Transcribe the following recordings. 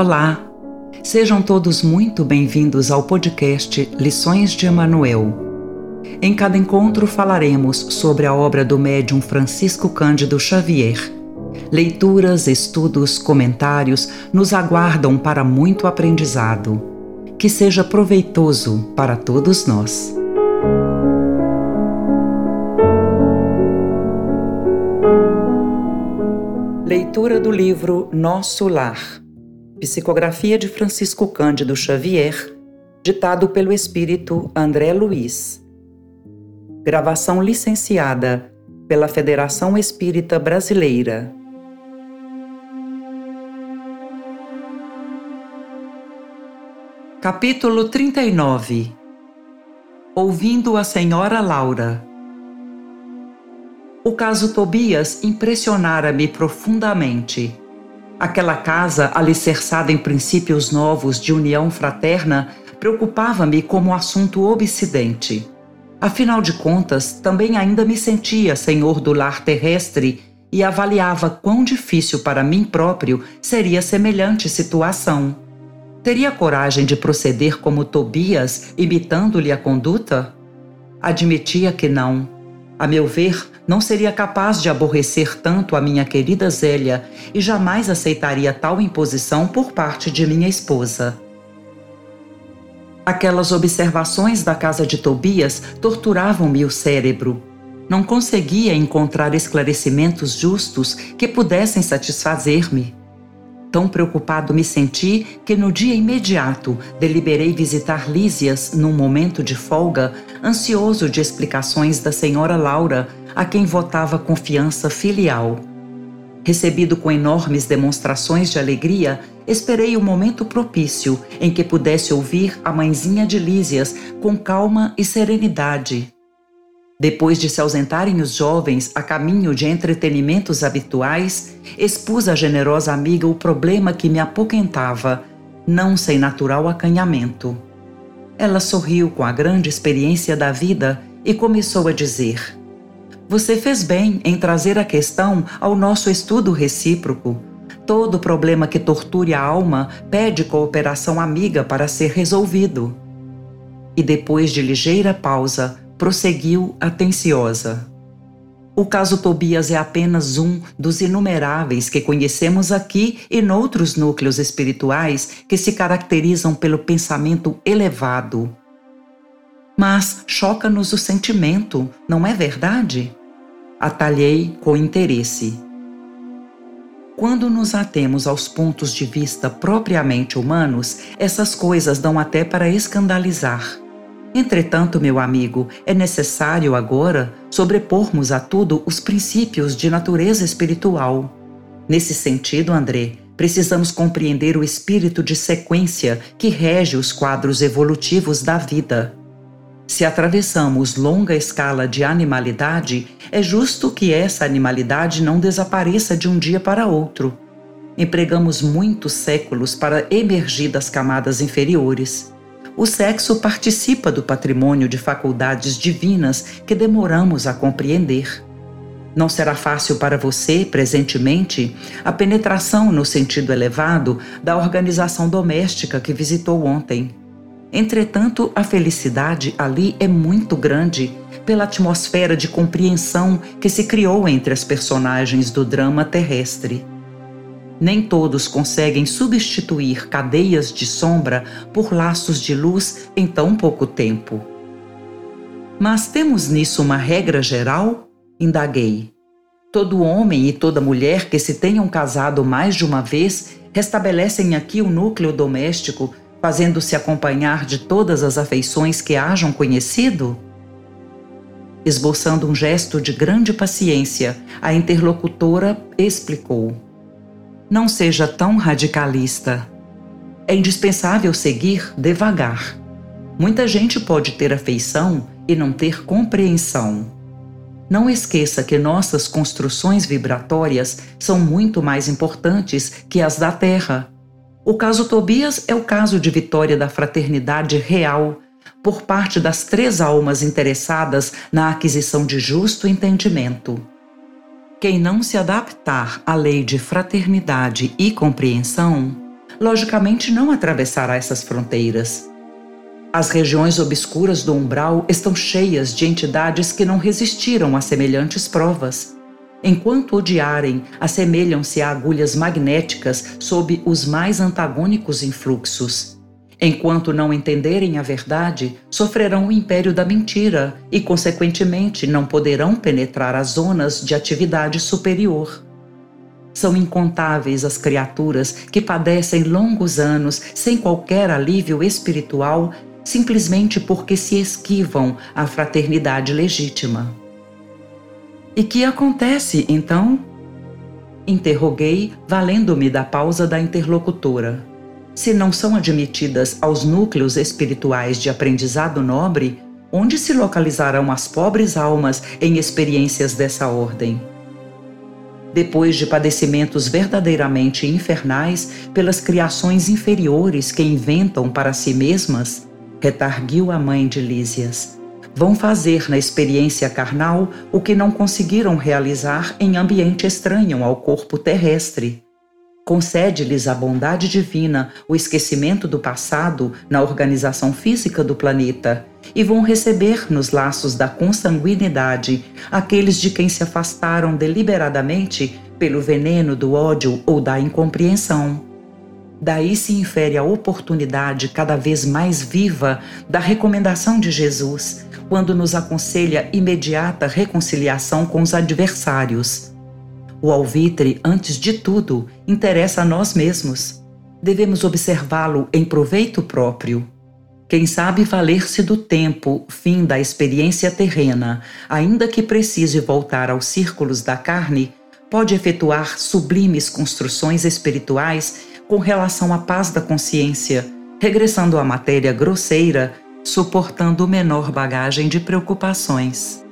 Olá! Sejam todos muito bem-vindos ao podcast Lições de Emanuel. Em cada encontro falaremos sobre a obra do médium Francisco Cândido Xavier. Leituras, estudos, comentários nos aguardam para muito aprendizado. Que seja proveitoso para todos nós. Leitura do livro Nosso Lar Psicografia de Francisco Cândido Xavier, ditado pelo espírito André Luiz. Gravação licenciada pela Federação Espírita Brasileira. Capítulo 39 Ouvindo a Senhora Laura O caso Tobias impressionara-me profundamente Aquela casa, alicerçada em princípios novos de união fraterna, preocupava-me como assunto obsidente. Afinal de contas, também ainda me sentia senhor do lar terrestre e avaliava quão difícil para mim próprio seria semelhante situação. Teria coragem de proceder como Tobias, imitando-lhe a conduta? Admitia que não. A meu ver, não seria capaz de aborrecer tanto a minha querida Zélia e jamais aceitaria tal imposição por parte de minha esposa. Aquelas observações da casa de Tobias torturavam-me o cérebro. Não conseguia encontrar esclarecimentos justos que pudessem satisfazer-me. Tão preocupado me senti que no dia imediato deliberei visitar Lísias num momento de folga, ansioso de explicações da senhora Laura, a quem votava confiança filial. Recebido com enormes demonstrações de alegria, esperei o momento propício em que pudesse ouvir a mãezinha de Lísias com calma e serenidade. Depois de se ausentarem os jovens a caminho de entretenimentos habituais, expus à generosa amiga o problema que me apoquentava, não sem natural acanhamento. Ela sorriu com a grande experiência da vida e começou a dizer: Você fez bem em trazer a questão ao nosso estudo recíproco. Todo problema que torture a alma pede cooperação amiga para ser resolvido. E depois de ligeira pausa, prosseguiu atenciosa. O caso Tobias é apenas um dos inumeráveis que conhecemos aqui e noutros núcleos espirituais que se caracterizam pelo pensamento elevado. Mas choca-nos o sentimento, não é verdade? Atalhei com interesse. Quando nos atemos aos pontos de vista propriamente humanos, essas coisas dão até para escandalizar. Entretanto, meu amigo, é necessário agora sobrepormos a tudo os princípios de natureza espiritual. Nesse sentido, André, precisamos compreender o espírito de sequência que rege os quadros evolutivos da vida. Se atravessamos longa escala de animalidade, é justo que essa animalidade não desapareça de um dia para outro. Empregamos muitos séculos para emergir das camadas inferiores o sexo participa do patrimônio de faculdades divinas que demoramos a compreender. Não será fácil para você, presentemente, a penetração no sentido elevado da organização doméstica que visitou ontem. Entretanto, a felicidade ali é muito grande pela atmosfera de compreensão que se criou entre as personagens do drama terrestre. Nem todos conseguem substituir cadeias de sombra por laços de luz em tão pouco tempo. Mas temos nisso uma regra geral? Indaguei. Todo homem e toda mulher que se tenham casado mais de uma vez restabelecem aqui o núcleo doméstico, fazendo-se acompanhar de todas as afeições que hajam conhecido? Esboçando um gesto de grande paciência, a interlocutora explicou. Não seja tão radicalista. É indispensável seguir devagar. Muita gente pode ter afeição e não ter compreensão. Não esqueça que nossas construções vibratórias são muito mais importantes que as da Terra. O caso Tobias é o caso de vitória da fraternidade real por parte das três almas interessadas na aquisição de justo entendimento. Quem não se adaptar à lei de fraternidade e compreensão logicamente não atravessará essas fronteiras. As regiões obscuras do umbral estão cheias de entidades que não resistiram a semelhantes provas. Enquanto odiarem, assemelham-se a agulhas magnéticas sob os mais antagônicos influxos. Enquanto não entenderem a verdade, sofrerão o império da mentira e, consequentemente, não poderão penetrar as zonas de atividade superior. São incontáveis as criaturas que padecem longos anos sem qualquer alívio espiritual, simplesmente porque se esquivam à fraternidade legítima. E que acontece então? Interroguei, valendo-me da pausa da interlocutora. Se não são admitidas aos núcleos espirituais de aprendizado nobre, onde se localizarão as pobres almas em experiências dessa ordem? Depois de padecimentos verdadeiramente infernais pelas criações inferiores que inventam para si mesmas, retarguiu a mãe de Lísias, vão fazer na experiência carnal o que não conseguiram realizar em ambiente estranho ao corpo terrestre concede-lhes a bondade divina o esquecimento do passado na organização física do planeta e vão receber nos laços da consanguinidade aqueles de quem se afastaram deliberadamente pelo veneno do ódio ou da incompreensão. Daí se infere a oportunidade cada vez mais viva da recomendação de Jesus, quando nos aconselha imediata reconciliação com os adversários o alvitre, antes de tudo, interessa a nós mesmos. Devemos observá-lo em proveito próprio. Quem sabe valer-se do tempo, fim da experiência terrena, ainda que precise voltar aos círculos da carne, pode efetuar sublimes construções espirituais com relação à paz da consciência, regressando à matéria grosseira, suportando menor bagagem de preocupações.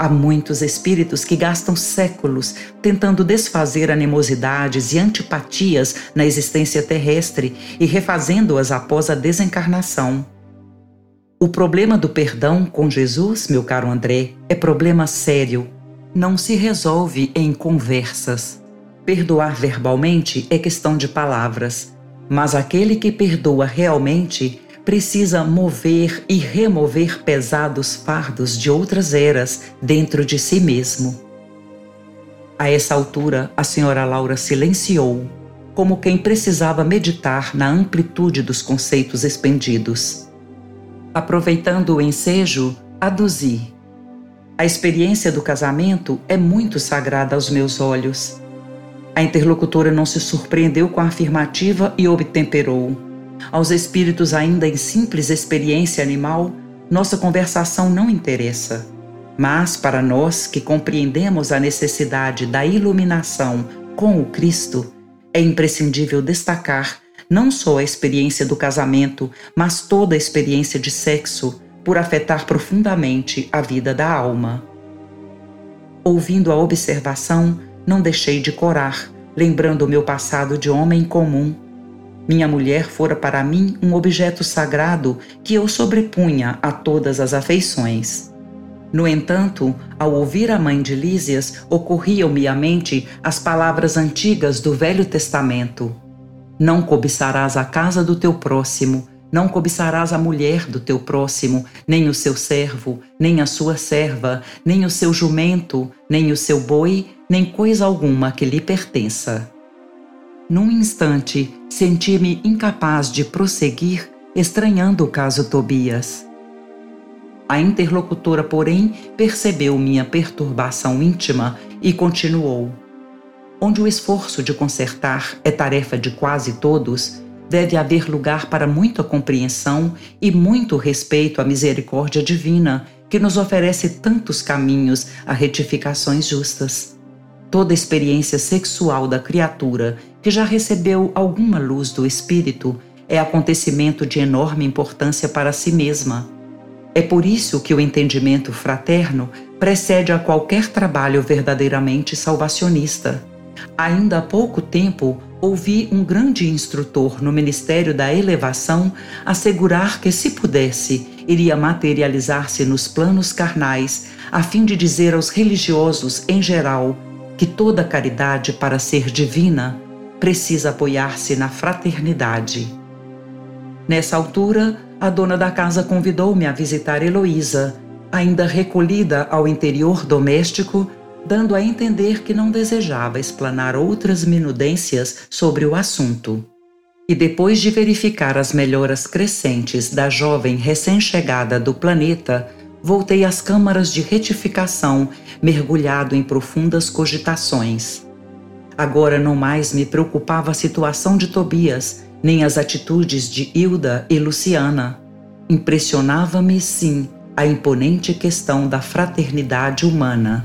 Há muitos espíritos que gastam séculos tentando desfazer animosidades e antipatias na existência terrestre e refazendo-as após a desencarnação. O problema do perdão com Jesus, meu caro André, é problema sério. Não se resolve em conversas. Perdoar verbalmente é questão de palavras, mas aquele que perdoa realmente precisa mover e remover pesados fardos de outras eras dentro de si mesmo. A essa altura, a senhora Laura silenciou, como quem precisava meditar na amplitude dos conceitos expendidos. Aproveitando o ensejo, aduzi. A experiência do casamento é muito sagrada aos meus olhos. A interlocutora não se surpreendeu com a afirmativa e obtemperou. Aos espíritos ainda em simples experiência animal, nossa conversação não interessa. Mas para nós que compreendemos a necessidade da iluminação com o Cristo, é imprescindível destacar não só a experiência do casamento, mas toda a experiência de sexo, por afetar profundamente a vida da alma. Ouvindo a observação, não deixei de corar, lembrando o meu passado de homem comum minha mulher fora para mim um objeto sagrado que eu sobrepunha a todas as afeições. No entanto, ao ouvir a mãe de Lísias, ocorriam-me à mente as palavras antigas do Velho Testamento: Não cobiçarás a casa do teu próximo, não cobiçarás a mulher do teu próximo, nem o seu servo, nem a sua serva, nem o seu jumento, nem o seu boi, nem coisa alguma que lhe pertença. Num instante, senti-me incapaz de prosseguir, estranhando o caso Tobias. A interlocutora, porém, percebeu minha perturbação íntima e continuou. Onde o esforço de consertar é tarefa de quase todos, deve haver lugar para muita compreensão e muito respeito à misericórdia divina, que nos oferece tantos caminhos a retificações justas. Toda experiência sexual da criatura que já recebeu alguma luz do Espírito é acontecimento de enorme importância para si mesma. É por isso que o entendimento fraterno precede a qualquer trabalho verdadeiramente salvacionista. Ainda há pouco tempo, ouvi um grande instrutor no Ministério da Elevação assegurar que, se pudesse, iria materializar-se nos planos carnais, a fim de dizer aos religiosos em geral que toda caridade, para ser divina, precisa apoiar-se na fraternidade. Nessa altura, a dona da casa convidou-me a visitar Heloísa, ainda recolhida ao interior doméstico, dando a entender que não desejava explanar outras minudências sobre o assunto. E depois de verificar as melhoras crescentes da jovem recém-chegada do planeta, voltei às câmaras de retificação, mergulhado em profundas cogitações. Agora não mais me preocupava a situação de Tobias, nem as atitudes de Hilda e Luciana. Impressionava-me, sim, a imponente questão da fraternidade humana.